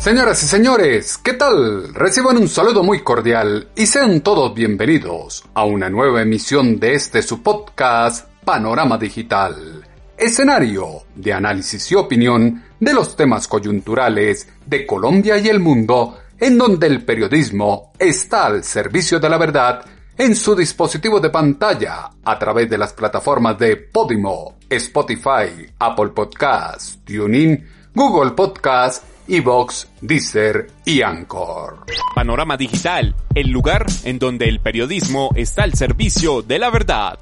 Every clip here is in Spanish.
Señoras y señores, ¿qué tal? Reciban un saludo muy cordial y sean todos bienvenidos a una nueva emisión de este su podcast Panorama Digital, escenario de análisis y opinión de los temas coyunturales de Colombia y el mundo, en donde el periodismo está al servicio de la verdad en su dispositivo de pantalla a través de las plataformas de Podimo, Spotify, Apple Podcasts, TuneIn, Google Podcasts Evox, Deezer y Anchor. Panorama Digital, el lugar en donde el periodismo está al servicio de la verdad.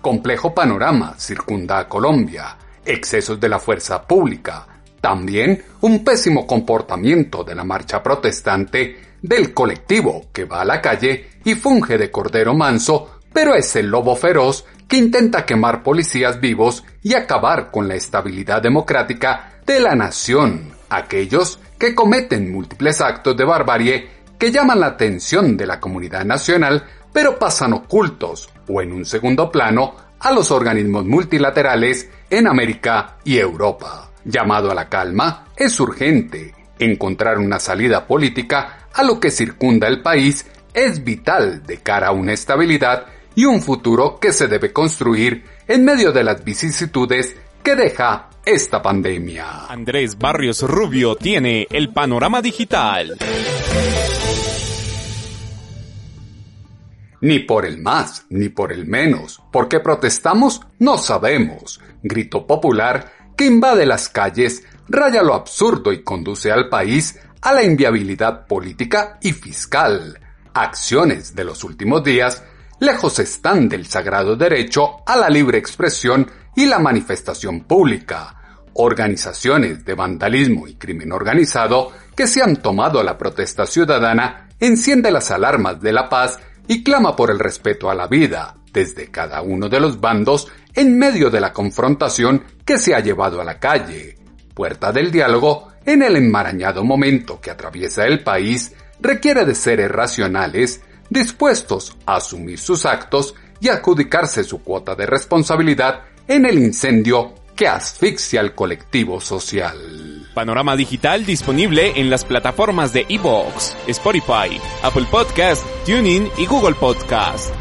Complejo panorama circunda a Colombia, excesos de la fuerza pública, también un pésimo comportamiento de la marcha protestante del colectivo que va a la calle y funge de cordero manso, pero es el lobo feroz que intenta quemar policías vivos y acabar con la estabilidad democrática de la nación, aquellos que cometen múltiples actos de barbarie que llaman la atención de la comunidad nacional, pero pasan ocultos o en un segundo plano a los organismos multilaterales en América y Europa. Llamado a la calma, es urgente. Encontrar una salida política a lo que circunda el país es vital de cara a una estabilidad y un futuro que se debe construir en medio de las vicisitudes que deja esta pandemia. Andrés Barrios Rubio tiene el panorama digital. Ni por el más, ni por el menos. ¿Por qué protestamos? No sabemos. Grito popular que invade las calles, raya lo absurdo y conduce al país a la inviabilidad política y fiscal. Acciones de los últimos días lejos están del sagrado derecho a la libre expresión y la manifestación pública, organizaciones de vandalismo y crimen organizado que se han tomado la protesta ciudadana enciende las alarmas de la paz y clama por el respeto a la vida desde cada uno de los bandos en medio de la confrontación que se ha llevado a la calle. Puerta del diálogo en el enmarañado momento que atraviesa el país requiere de seres racionales dispuestos a asumir sus actos y adjudicarse su cuota de responsabilidad en el incendio que asfixia al colectivo social. Panorama Digital disponible en las plataformas de Evox, Spotify, Apple Podcast, TuneIn y Google Podcast.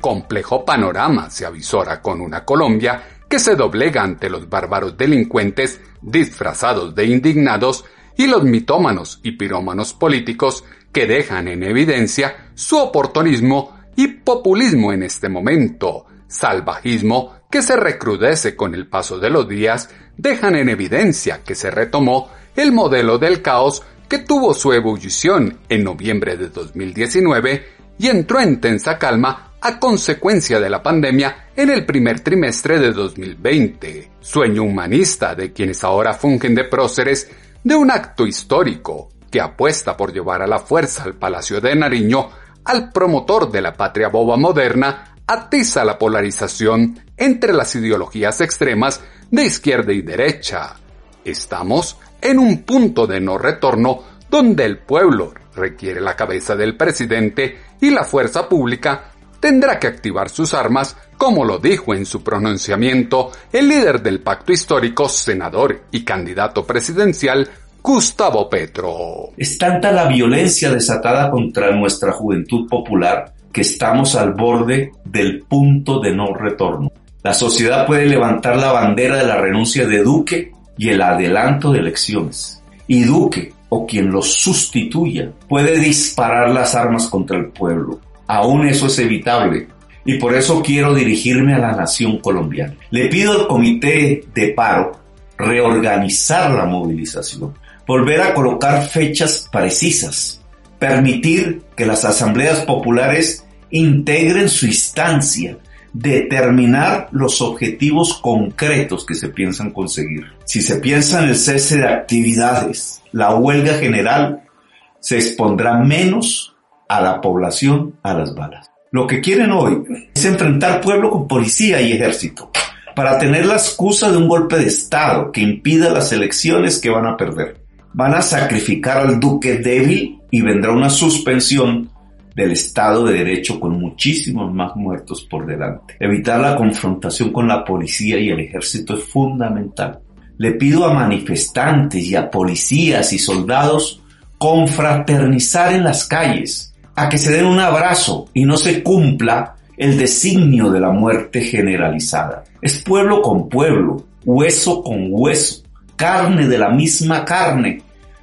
Complejo panorama se avisora con una Colombia que se doblega ante los bárbaros delincuentes disfrazados de indignados y los mitómanos y pirómanos políticos que dejan en evidencia su oportunismo y populismo en este momento, salvajismo que se recrudece con el paso de los días, dejan en evidencia que se retomó el modelo del caos que tuvo su ebullición en noviembre de 2019 y entró en tensa calma a consecuencia de la pandemia en el primer trimestre de 2020. Sueño humanista de quienes ahora fungen de próceres de un acto histórico que apuesta por llevar a la fuerza al Palacio de Nariño al promotor de la patria boba moderna atiza la polarización entre las ideologías extremas de izquierda y derecha. Estamos en un punto de no retorno donde el pueblo requiere la cabeza del presidente y la fuerza pública tendrá que activar sus armas, como lo dijo en su pronunciamiento el líder del pacto histórico, senador y candidato presidencial, Gustavo Petro. Es tanta la violencia desatada contra nuestra juventud popular que estamos al borde del punto de no retorno. La sociedad puede levantar la bandera de la renuncia de Duque y el adelanto de elecciones. Y Duque, o quien lo sustituya, puede disparar las armas contra el pueblo. Aún eso es evitable. Y por eso quiero dirigirme a la nación colombiana. Le pido al comité de paro reorganizar la movilización, volver a colocar fechas precisas, permitir que las asambleas populares integren su instancia, determinar los objetivos concretos que se piensan conseguir. Si se piensa en el cese de actividades, la huelga general se expondrá menos a la población a las balas. Lo que quieren hoy es enfrentar pueblo con policía y ejército para tener la excusa de un golpe de Estado que impida las elecciones que van a perder. Van a sacrificar al duque débil y vendrá una suspensión del Estado de Derecho con muchísimos más muertos por delante. Evitar la confrontación con la policía y el ejército es fundamental. Le pido a manifestantes y a policías y soldados confraternizar en las calles, a que se den un abrazo y no se cumpla el designio de la muerte generalizada. Es pueblo con pueblo, hueso con hueso, carne de la misma carne.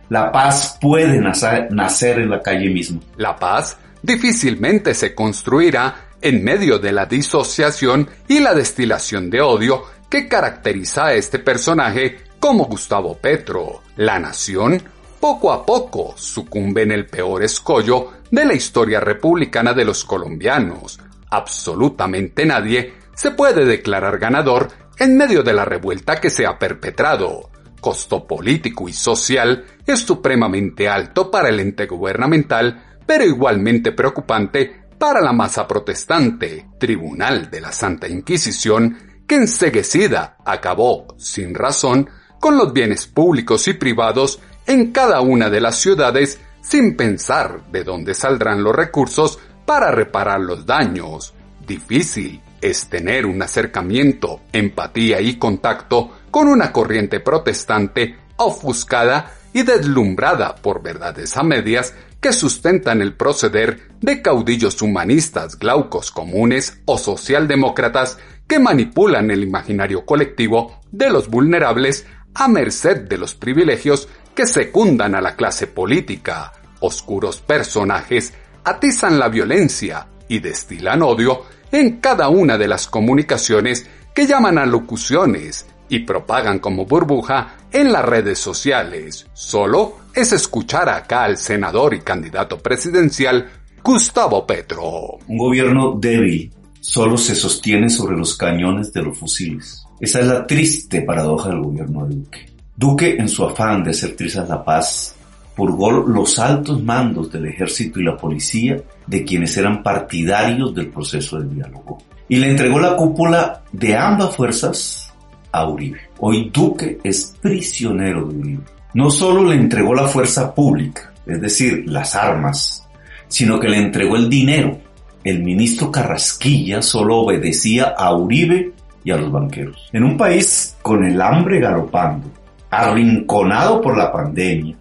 La paz puede nacer, en la calle misma. La paz difícilmente se construirá en medio de la disociación y la destilación de odio que caracteriza a este personaje como Gustavo Petro. La nación poco a poco sucumbe en el peor escollo de la historia republicana de los colombianos. Absolutamente nadie se puede declarar ganador en medio de la revuelta que se ha perpetrado. Costo político y social es supremamente alto para el ente gubernamental pero igualmente preocupante para la masa protestante, tribunal de la Santa Inquisición, que enseguecida acabó, sin razón, con los bienes públicos y privados en cada una de las ciudades sin pensar de dónde saldrán los recursos para reparar los daños. Difícil es tener un acercamiento, empatía y contacto con una corriente protestante ofuscada y deslumbrada por verdades a medias que sustentan el proceder de caudillos humanistas glaucos comunes o socialdemócratas que manipulan el imaginario colectivo de los vulnerables a merced de los privilegios que secundan a la clase política. Oscuros personajes atizan la violencia y destilan odio en cada una de las comunicaciones que llaman a locuciones y propagan como burbuja en las redes sociales. Solo es escuchar acá al senador y candidato presidencial Gustavo Petro. Un gobierno débil solo se sostiene sobre los cañones de los fusiles. Esa es la triste paradoja del gobierno de Duque. Duque, en su afán de hacer trizas la paz, purgó los altos mandos del ejército y la policía de quienes eran partidarios del proceso de diálogo. Y le entregó la cúpula de ambas fuerzas a Uribe. Hoy Duque es prisionero de Uribe. No solo le entregó la fuerza pública, es decir, las armas, sino que le entregó el dinero. El ministro Carrasquilla solo obedecía a Uribe y a los banqueros. En un país con el hambre galopando, arrinconado por la pandemia,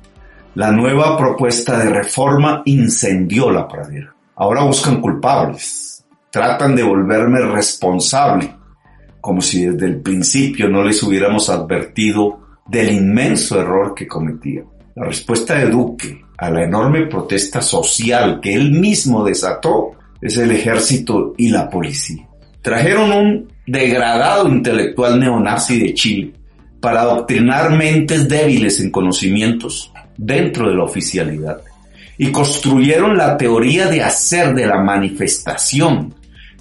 la nueva propuesta de reforma incendió la pradera. Ahora buscan culpables. Tratan de volverme responsable, como si desde el principio no les hubiéramos advertido del inmenso error que cometía. La respuesta de Duque a la enorme protesta social que él mismo desató es el ejército y la policía. Trajeron un degradado intelectual neonazi de Chile para adoctrinar mentes débiles en conocimientos dentro de la oficialidad y construyeron la teoría de hacer de la manifestación,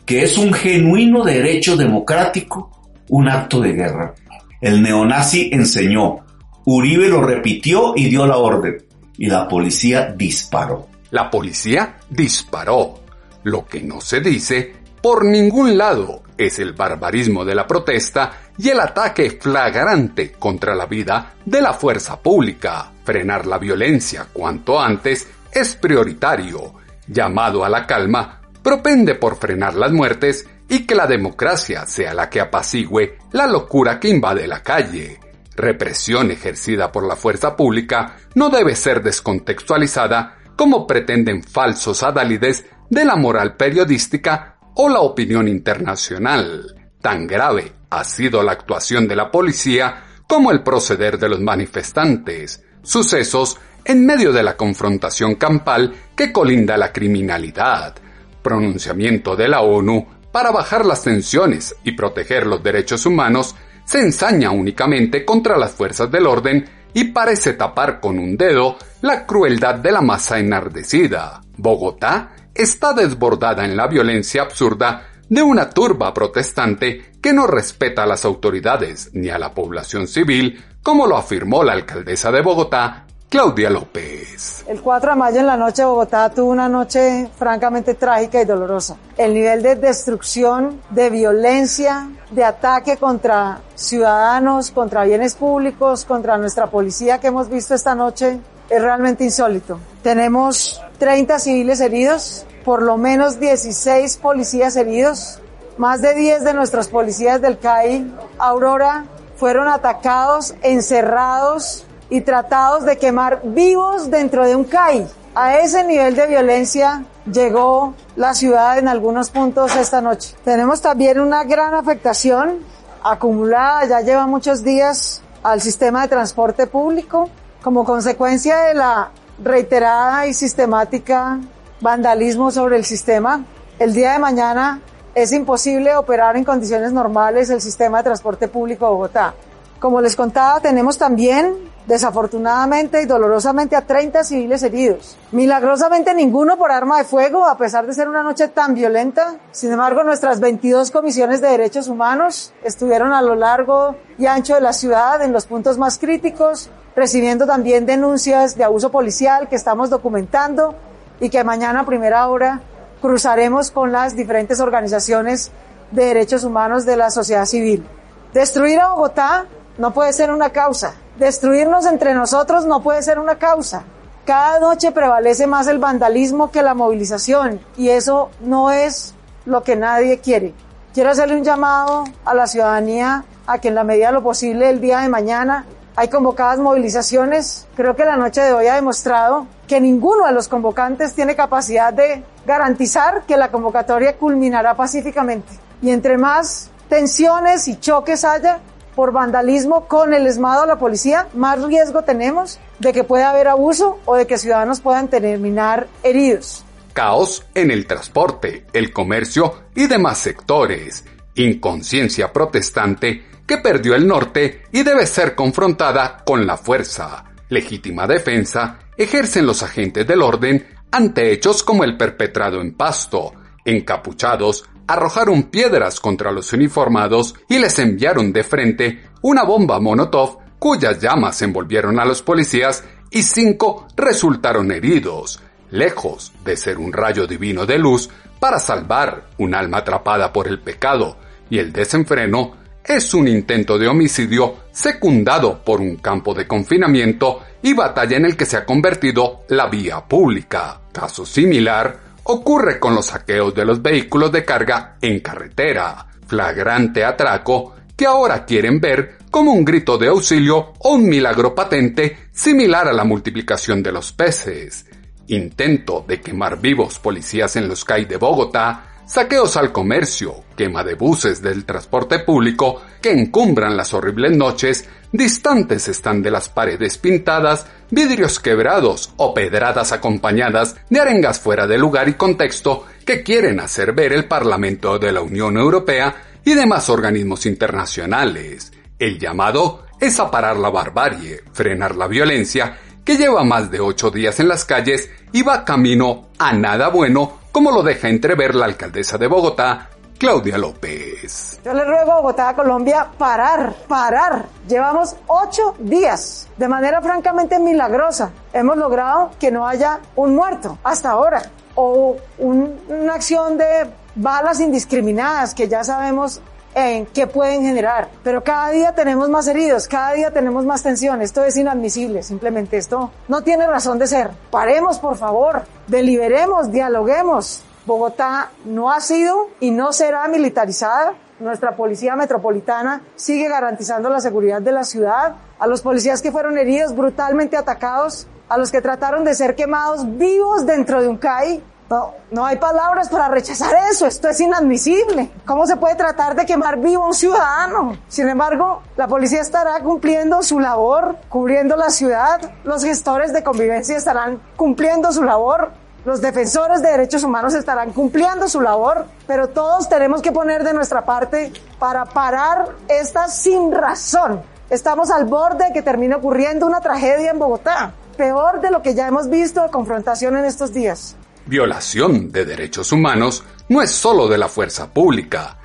que es un genuino derecho democrático, un acto de guerra. El neonazi enseñó, Uribe lo repitió y dio la orden, y la policía disparó. La policía disparó. Lo que no se dice por ningún lado es el barbarismo de la protesta y el ataque flagrante contra la vida de la fuerza pública. Frenar la violencia cuanto antes es prioritario. Llamado a la calma, propende por frenar las muertes y que la democracia sea la que apacigüe la locura que invade la calle. Represión ejercida por la fuerza pública no debe ser descontextualizada como pretenden falsos adálides de la moral periodística o la opinión internacional. Tan grave ha sido la actuación de la policía como el proceder de los manifestantes, sucesos en medio de la confrontación campal que colinda la criminalidad, pronunciamiento de la ONU para bajar las tensiones y proteger los derechos humanos, se ensaña únicamente contra las fuerzas del orden y parece tapar con un dedo la crueldad de la masa enardecida. Bogotá está desbordada en la violencia absurda de una turba protestante que no respeta a las autoridades ni a la población civil, como lo afirmó la alcaldesa de Bogotá, Claudia López. El 4 de mayo en la noche Bogotá tuvo una noche francamente trágica y dolorosa. El nivel de destrucción, de violencia, de ataque contra ciudadanos, contra bienes públicos, contra nuestra policía que hemos visto esta noche es realmente insólito. Tenemos 30 civiles heridos, por lo menos 16 policías heridos, más de 10 de nuestros policías del CAI, Aurora, fueron atacados, encerrados y tratados de quemar vivos dentro de un CAI. A ese nivel de violencia llegó la ciudad en algunos puntos esta noche. Tenemos también una gran afectación acumulada, ya lleva muchos días, al sistema de transporte público como consecuencia de la reiterada y sistemática vandalismo sobre el sistema. El día de mañana es imposible operar en condiciones normales el sistema de transporte público de Bogotá. Como les contaba, tenemos también, desafortunadamente y dolorosamente, a 30 civiles heridos. Milagrosamente ninguno por arma de fuego, a pesar de ser una noche tan violenta. Sin embargo, nuestras 22 comisiones de derechos humanos estuvieron a lo largo y ancho de la ciudad, en los puntos más críticos, recibiendo también denuncias de abuso policial que estamos documentando y que mañana a primera hora cruzaremos con las diferentes organizaciones de derechos humanos de la sociedad civil. Destruir a Bogotá no puede ser una causa. Destruirnos entre nosotros no puede ser una causa. Cada noche prevalece más el vandalismo que la movilización y eso no es lo que nadie quiere. Quiero hacerle un llamado a la ciudadanía a que en la medida de lo posible el día de mañana hay convocadas movilizaciones. Creo que la noche de hoy ha demostrado que ninguno de los convocantes tiene capacidad de garantizar que la convocatoria culminará pacíficamente. Y entre más tensiones y choques haya, por vandalismo con el esmado a la policía, más riesgo tenemos de que pueda haber abuso o de que ciudadanos puedan terminar heridos. Caos en el transporte, el comercio y demás sectores. Inconsciencia protestante que perdió el norte y debe ser confrontada con la fuerza. Legítima defensa ejercen los agentes del orden ante hechos como el perpetrado en Pasto, encapuchados arrojaron piedras contra los uniformados y les enviaron de frente una bomba Monotov cuyas llamas envolvieron a los policías y cinco resultaron heridos, lejos de ser un rayo divino de luz para salvar un alma atrapada por el pecado y el desenfreno, es un intento de homicidio secundado por un campo de confinamiento y batalla en el que se ha convertido la vía pública. Caso similar ocurre con los saqueos de los vehículos de carga en carretera, flagrante atraco que ahora quieren ver como un grito de auxilio o un milagro patente similar a la multiplicación de los peces. Intento de quemar vivos policías en los CAI de Bogotá, saqueos al comercio, quema de buses del transporte público que encumbran las horribles noches, distantes están de las paredes pintadas, vidrios quebrados o pedradas acompañadas de arengas fuera de lugar y contexto que quieren hacer ver el Parlamento de la Unión Europea y demás organismos internacionales. El llamado es a parar la barbarie, frenar la violencia, que lleva más de ocho días en las calles y va camino a nada bueno, como lo deja entrever la alcaldesa de Bogotá, Claudia López. Yo le ruego a Bogotá, Colombia, parar, parar. Llevamos ocho días de manera francamente milagrosa. Hemos logrado que no haya un muerto hasta ahora o una acción de balas indiscriminadas que ya sabemos en qué pueden generar. Pero cada día tenemos más heridos, cada día tenemos más tensión. Esto es inadmisible, simplemente esto no tiene razón de ser. Paremos, por favor, deliberemos, dialoguemos, Bogotá no ha sido y no será militarizada. Nuestra policía metropolitana sigue garantizando la seguridad de la ciudad. A los policías que fueron heridos, brutalmente atacados, a los que trataron de ser quemados vivos dentro de un CAI, No, no hay palabras para rechazar eso, esto es inadmisible. ¿Cómo se puede tratar de quemar vivo a un ciudadano? Sin embargo, la policía estará cumpliendo su labor, cubriendo la ciudad, los gestores de convivencia estarán cumpliendo su labor, los defensores de derechos humanos estarán cumpliendo su labor, pero todos tenemos que poner de nuestra parte para parar esta sin razón. Estamos al borde de que termine ocurriendo una tragedia en Bogotá, peor de lo que ya hemos visto de confrontación en estos días. Violación de derechos humanos no es solo de la fuerza pública.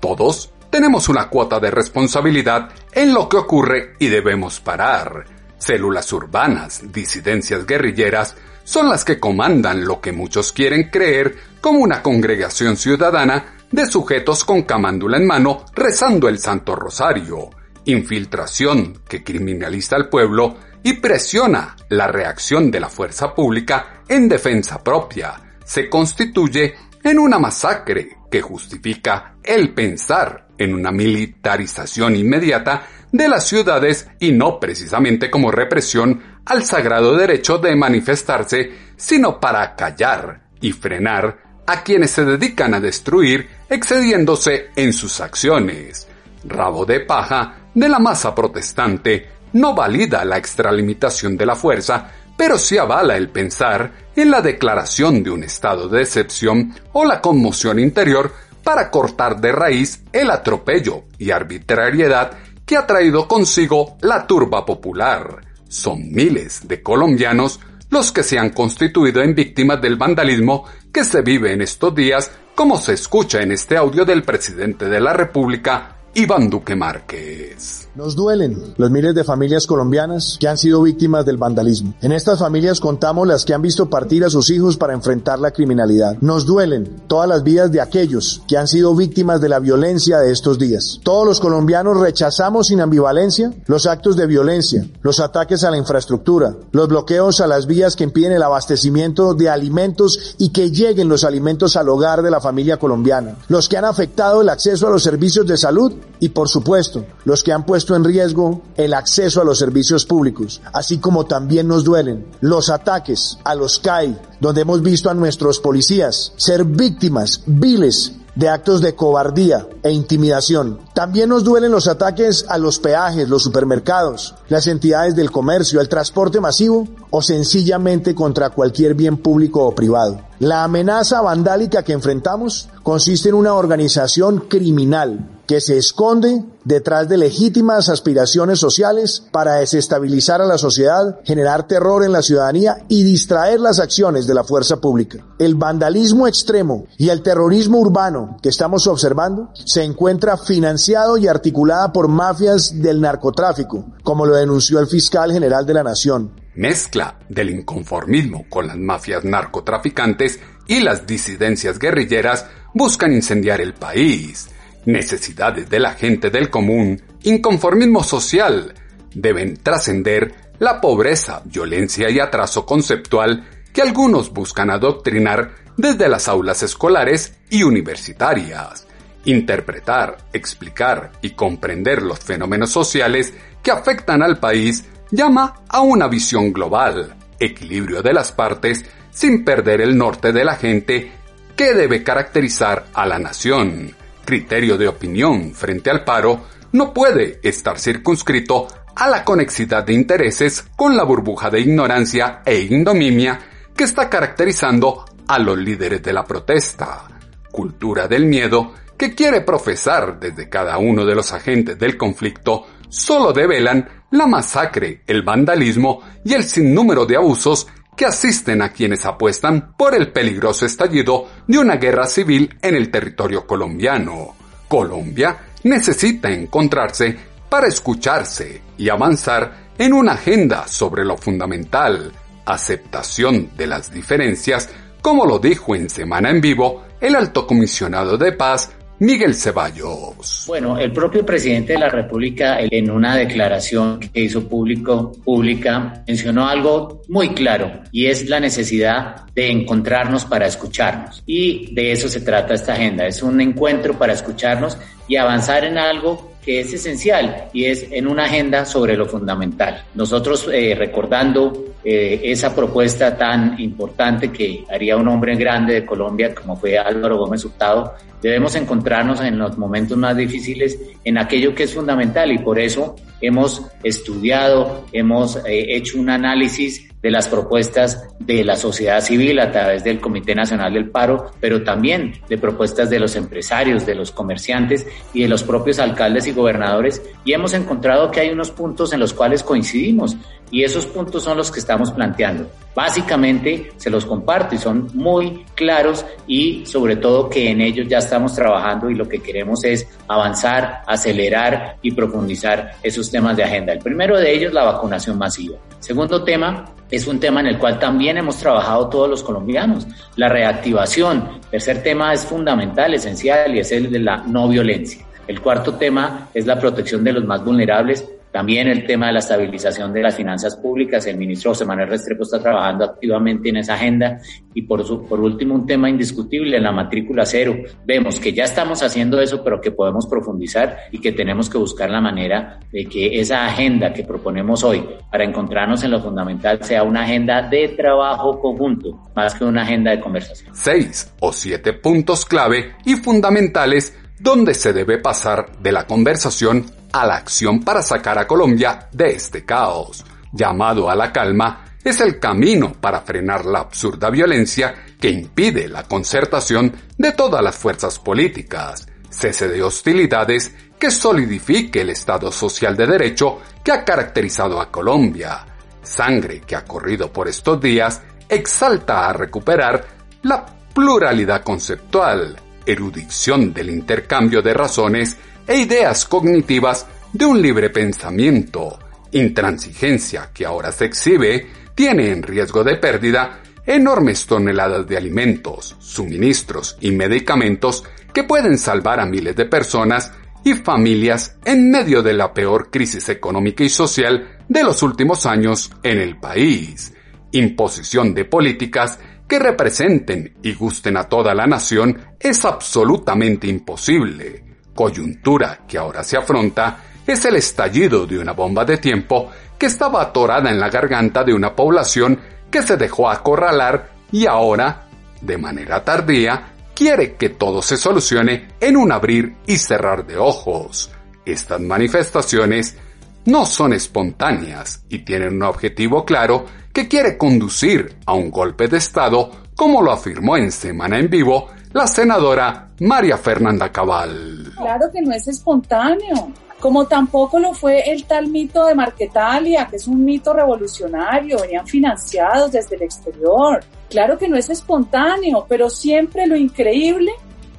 Todos tenemos una cuota de responsabilidad en lo que ocurre y debemos parar. Células urbanas, disidencias guerrilleras, son las que comandan lo que muchos quieren creer como una congregación ciudadana de sujetos con camándula en mano rezando el Santo Rosario, infiltración que criminaliza al pueblo y presiona la reacción de la fuerza pública en defensa propia, se constituye en una masacre que justifica el pensar en una militarización inmediata de las ciudades y no precisamente como represión al sagrado derecho de manifestarse, sino para callar y frenar a quienes se dedican a destruir excediéndose en sus acciones. Rabo de paja de la masa protestante no valida la extralimitación de la fuerza, pero sí avala el pensar en la declaración de un estado de excepción o la conmoción interior para cortar de raíz el atropello y arbitrariedad que ha traído consigo la turba popular. Son miles de colombianos los que se han constituido en víctimas del vandalismo que se vive en estos días, como se escucha en este audio del presidente de la República, Iván Duque Márquez. Nos duelen los miles de familias colombianas que han sido víctimas del vandalismo. En estas familias contamos las que han visto partir a sus hijos para enfrentar la criminalidad. Nos duelen todas las vidas de aquellos que han sido víctimas de la violencia de estos días. Todos los colombianos rechazamos sin ambivalencia los actos de violencia, los ataques a la infraestructura, los bloqueos a las vías que impiden el abastecimiento de alimentos y que lleguen los alimentos al hogar de la familia colombiana, los que han afectado el acceso a los servicios de salud y por supuesto los que han puesto en riesgo el acceso a los servicios públicos, así como también nos duelen los ataques a los CAI, donde hemos visto a nuestros policías ser víctimas viles de actos de cobardía e intimidación. También nos duelen los ataques a los peajes, los supermercados, las entidades del comercio, el transporte masivo o sencillamente contra cualquier bien público o privado. La amenaza vandálica que enfrentamos consiste en una organización criminal que se esconde detrás de legítimas aspiraciones sociales para desestabilizar a la sociedad, generar terror en la ciudadanía y distraer las acciones de la fuerza pública. El vandalismo extremo y el terrorismo urbano que estamos observando se encuentra financiado y articulada por mafias del narcotráfico, como lo denunció el fiscal general de la Nación. Mezcla del inconformismo con las mafias narcotraficantes y las disidencias guerrilleras buscan incendiar el país necesidades de la gente del común, inconformismo social, deben trascender la pobreza, violencia y atraso conceptual que algunos buscan adoctrinar desde las aulas escolares y universitarias. Interpretar, explicar y comprender los fenómenos sociales que afectan al país llama a una visión global, equilibrio de las partes sin perder el norte de la gente que debe caracterizar a la nación criterio de opinión frente al paro no puede estar circunscrito a la conexidad de intereses con la burbuja de ignorancia e indomimia que está caracterizando a los líderes de la protesta. Cultura del miedo que quiere profesar desde cada uno de los agentes del conflicto solo develan la masacre, el vandalismo y el sinnúmero de abusos que asisten a quienes apuestan por el peligroso estallido de una guerra civil en el territorio colombiano. Colombia necesita encontrarse para escucharse y avanzar en una agenda sobre lo fundamental, aceptación de las diferencias, como lo dijo en Semana en Vivo el alto comisionado de paz Miguel Ceballos. Bueno, el propio presidente de la República en una declaración que hizo público, pública mencionó algo muy claro y es la necesidad de encontrarnos para escucharnos. Y de eso se trata esta agenda, es un encuentro para escucharnos y avanzar en algo que es esencial y es en una agenda sobre lo fundamental. Nosotros eh, recordando eh, esa propuesta tan importante que haría un hombre grande de Colombia como fue Álvaro Gómez Hurtado, debemos encontrarnos en los momentos más difíciles en aquello que es fundamental y por eso hemos estudiado, hemos eh, hecho un análisis de las propuestas de la sociedad civil a través del Comité Nacional del Paro, pero también de propuestas de los empresarios, de los comerciantes y de los propios alcaldes y gobernadores. Y hemos encontrado que hay unos puntos en los cuales coincidimos y esos puntos son los que estamos planteando. Básicamente se los comparto y son muy claros y sobre todo que en ellos ya estamos trabajando y lo que queremos es avanzar, acelerar y profundizar esos temas de agenda. El primero de ellos, la vacunación masiva. Segundo tema, es un tema en el cual también hemos trabajado todos los colombianos. La reactivación. Tercer tema es fundamental, esencial y es el de la no violencia. El cuarto tema es la protección de los más vulnerables también el tema de la estabilización de las finanzas públicas, el ministro José Manuel Restrepo está trabajando activamente en esa agenda. Y por, por último, un tema indiscutible, la matrícula cero. Vemos que ya estamos haciendo eso, pero que podemos profundizar y que tenemos que buscar la manera de que esa agenda que proponemos hoy para encontrarnos en lo fundamental sea una agenda de trabajo conjunto, más que una agenda de conversación. Seis o siete puntos clave y fundamentales donde se debe pasar de la conversación a la acción para sacar a Colombia de este caos. Llamado a la calma es el camino para frenar la absurda violencia que impide la concertación de todas las fuerzas políticas, cese de hostilidades que solidifique el Estado social de derecho que ha caracterizado a Colombia. Sangre que ha corrido por estos días exalta a recuperar la pluralidad conceptual, erudición del intercambio de razones e ideas cognitivas de un libre pensamiento. Intransigencia que ahora se exhibe tiene en riesgo de pérdida enormes toneladas de alimentos, suministros y medicamentos que pueden salvar a miles de personas y familias en medio de la peor crisis económica y social de los últimos años en el país. Imposición de políticas que representen y gusten a toda la nación es absolutamente imposible coyuntura que ahora se afronta es el estallido de una bomba de tiempo que estaba atorada en la garganta de una población que se dejó acorralar y ahora, de manera tardía, quiere que todo se solucione en un abrir y cerrar de ojos. Estas manifestaciones no son espontáneas y tienen un objetivo claro que quiere conducir a un golpe de Estado, como lo afirmó en Semana en Vivo la senadora María Fernanda Cabal. Claro que no es espontáneo, como tampoco lo fue el tal mito de Marquetalia, que es un mito revolucionario, venían financiados desde el exterior. Claro que no es espontáneo, pero siempre lo increíble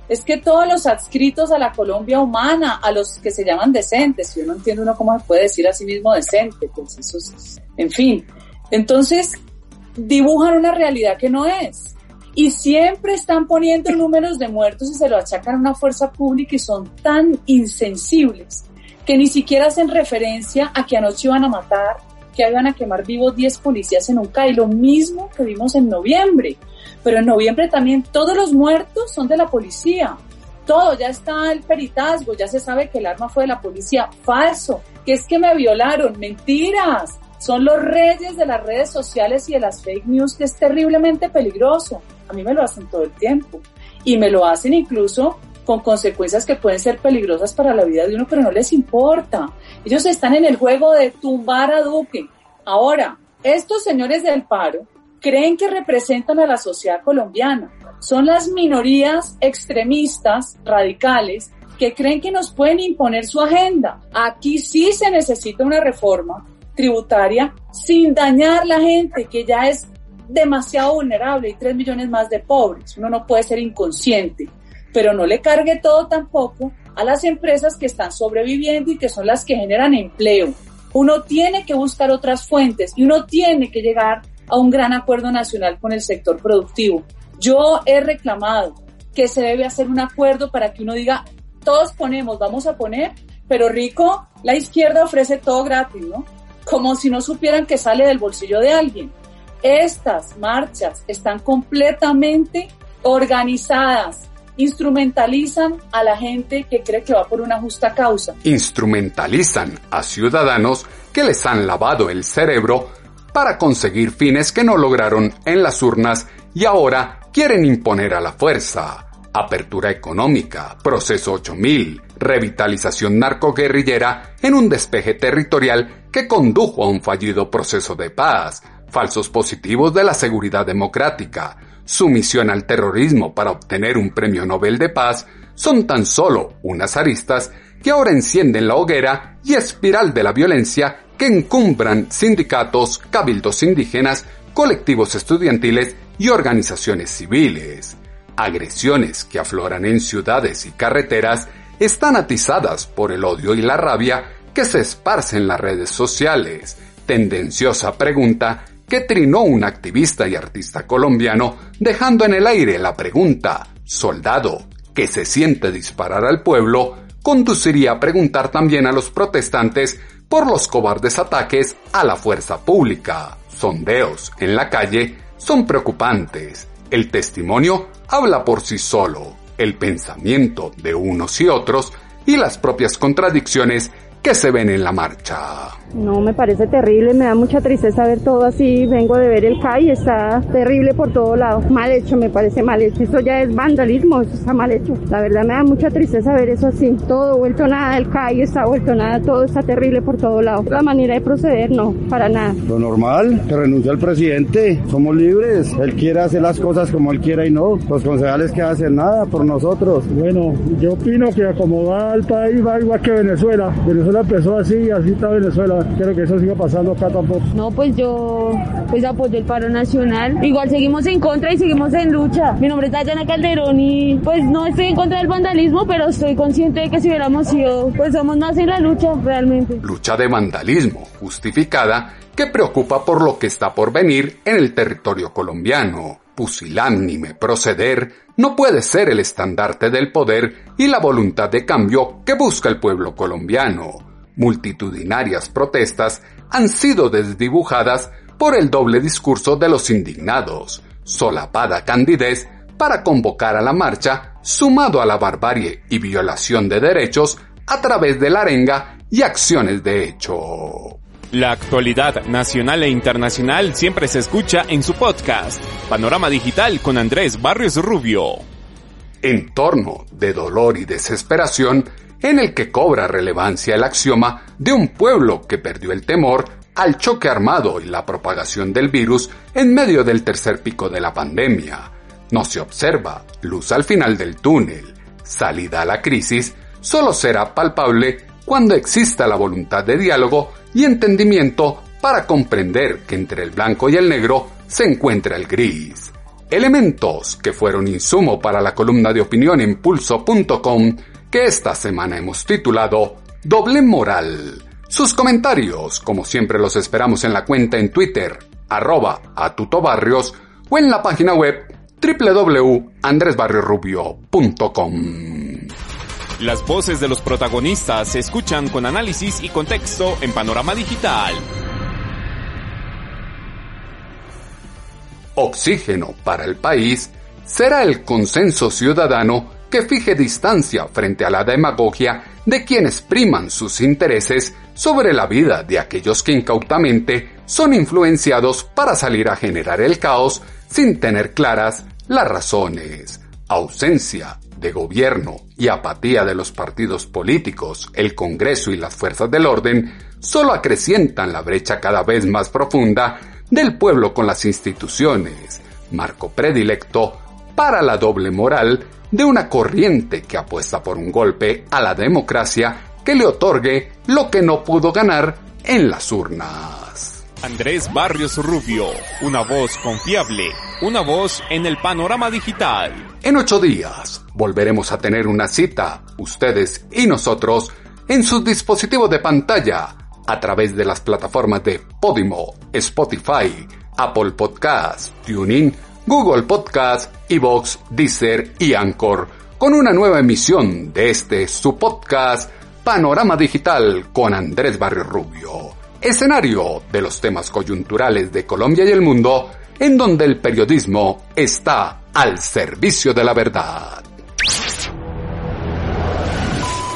es que todos los adscritos a la Colombia humana, a los que se llaman decentes, yo no entiendo uno cómo se puede decir a sí mismo decente, pues eso es, en fin. Entonces, dibujan una realidad que no es y siempre están poniendo números de muertos y se lo achacan a una fuerza pública y son tan insensibles que ni siquiera hacen referencia a que anoche iban a matar, que iban a quemar vivos 10 policías en un CAI, lo mismo que vimos en noviembre. Pero en noviembre también todos los muertos son de la policía. Todo, ya está el peritazgo, ya se sabe que el arma fue de la policía. Falso, que es que me violaron, mentiras. Son los reyes de las redes sociales y de las fake news que es terriblemente peligroso. A mí me lo hacen todo el tiempo. Y me lo hacen incluso con consecuencias que pueden ser peligrosas para la vida de uno, pero no les importa. Ellos están en el juego de tumbar a Duque. Ahora, estos señores del paro creen que representan a la sociedad colombiana. Son las minorías extremistas, radicales, que creen que nos pueden imponer su agenda. Aquí sí se necesita una reforma tributaria sin dañar la gente, que ya es demasiado vulnerable y tres millones más de pobres. Uno no puede ser inconsciente, pero no le cargue todo tampoco a las empresas que están sobreviviendo y que son las que generan empleo. Uno tiene que buscar otras fuentes y uno tiene que llegar a un gran acuerdo nacional con el sector productivo. Yo he reclamado que se debe hacer un acuerdo para que uno diga, todos ponemos, vamos a poner, pero rico, la izquierda ofrece todo gratis, ¿no? Como si no supieran que sale del bolsillo de alguien. Estas marchas están completamente organizadas instrumentalizan a la gente que cree que va por una justa causa. Instrumentalizan a ciudadanos que les han lavado el cerebro para conseguir fines que no lograron en las urnas y ahora quieren imponer a la fuerza. Apertura económica, proceso 8000, revitalización narcoguerrillera en un despeje territorial que condujo a un fallido proceso de paz, falsos positivos de la seguridad democrática, sumisión al terrorismo para obtener un premio Nobel de paz, son tan solo unas aristas que ahora encienden la hoguera y espiral de la violencia que encumbran sindicatos, cabildos indígenas, colectivos estudiantiles y organizaciones civiles. Agresiones que afloran en ciudades y carreteras están atizadas por el odio y la rabia que se esparce en las redes sociales. Tendenciosa pregunta que trinó un activista y artista colombiano dejando en el aire la pregunta, soldado, que se siente disparar al pueblo, conduciría a preguntar también a los protestantes por los cobardes ataques a la fuerza pública. Sondeos en la calle son preocupantes. El testimonio habla por sí solo. El pensamiento de unos y otros y las propias contradicciones que se ven en la marcha. No, me parece terrible, me da mucha tristeza ver todo así. Vengo de ver el CAI, está terrible por todo lado. Mal hecho, me parece mal hecho. Eso ya es vandalismo, eso está mal hecho. La verdad me da mucha tristeza ver eso así. Todo vuelto nada, el CAI está vuelto nada, todo está terrible por todo lado. La manera de proceder, no, para nada. Lo normal, que renuncia el presidente. Somos libres. Él quiere hacer las cosas como él quiera y no. Los concejales que hacen nada por nosotros. Bueno, yo opino que como va el país va igual que Venezuela. Venezuela empezó así y así está Venezuela quiero que eso siga pasando acá tampoco. No, pues yo pues apoyo el paro nacional. Igual seguimos en contra y seguimos en lucha. Mi nombre es Dayana Calderón y pues no estoy en contra del vandalismo, pero estoy consciente de que si hubiéramos sido, pues somos más en la lucha realmente. Lucha de vandalismo, justificada, que preocupa por lo que está por venir en el territorio colombiano. Pusilánime proceder no puede ser el estandarte del poder y la voluntad de cambio que busca el pueblo colombiano multitudinarias protestas han sido desdibujadas por el doble discurso de los indignados, solapada candidez para convocar a la marcha, sumado a la barbarie y violación de derechos a través de la arenga y acciones de hecho. La actualidad nacional e internacional siempre se escucha en su podcast, Panorama Digital con Andrés Barrios Rubio. En torno de dolor y desesperación, en el que cobra relevancia el axioma de un pueblo que perdió el temor al choque armado y la propagación del virus en medio del tercer pico de la pandemia. No se observa luz al final del túnel. Salida a la crisis solo será palpable cuando exista la voluntad de diálogo y entendimiento para comprender que entre el blanco y el negro se encuentra el gris. Elementos que fueron insumo para la columna de opinión en pulso.com que esta semana hemos titulado Doble Moral. Sus comentarios, como siempre los esperamos en la cuenta en Twitter, arroba a tutobarrios o en la página web www.andresbarriorubio.com. Las voces de los protagonistas se escuchan con análisis y contexto en Panorama Digital. Oxígeno para el país será el consenso ciudadano que fije distancia frente a la demagogia de quienes priman sus intereses sobre la vida de aquellos que incautamente son influenciados para salir a generar el caos sin tener claras las razones. Ausencia de gobierno y apatía de los partidos políticos, el Congreso y las fuerzas del orden solo acrecientan la brecha cada vez más profunda del pueblo con las instituciones, marco predilecto para la doble moral de una corriente que apuesta por un golpe a la democracia que le otorgue lo que no pudo ganar en las urnas. Andrés Barrios Rubio, una voz confiable, una voz en el panorama digital. En ocho días volveremos a tener una cita, ustedes y nosotros, en sus dispositivos de pantalla, a través de las plataformas de Podimo, Spotify, Apple Podcasts, TuneIn, Google Podcast, Evox, Deezer y Anchor, con una nueva emisión de este su podcast Panorama Digital con Andrés Barrio Rubio, escenario de los temas coyunturales de Colombia y el mundo, en donde el periodismo está al servicio de la verdad.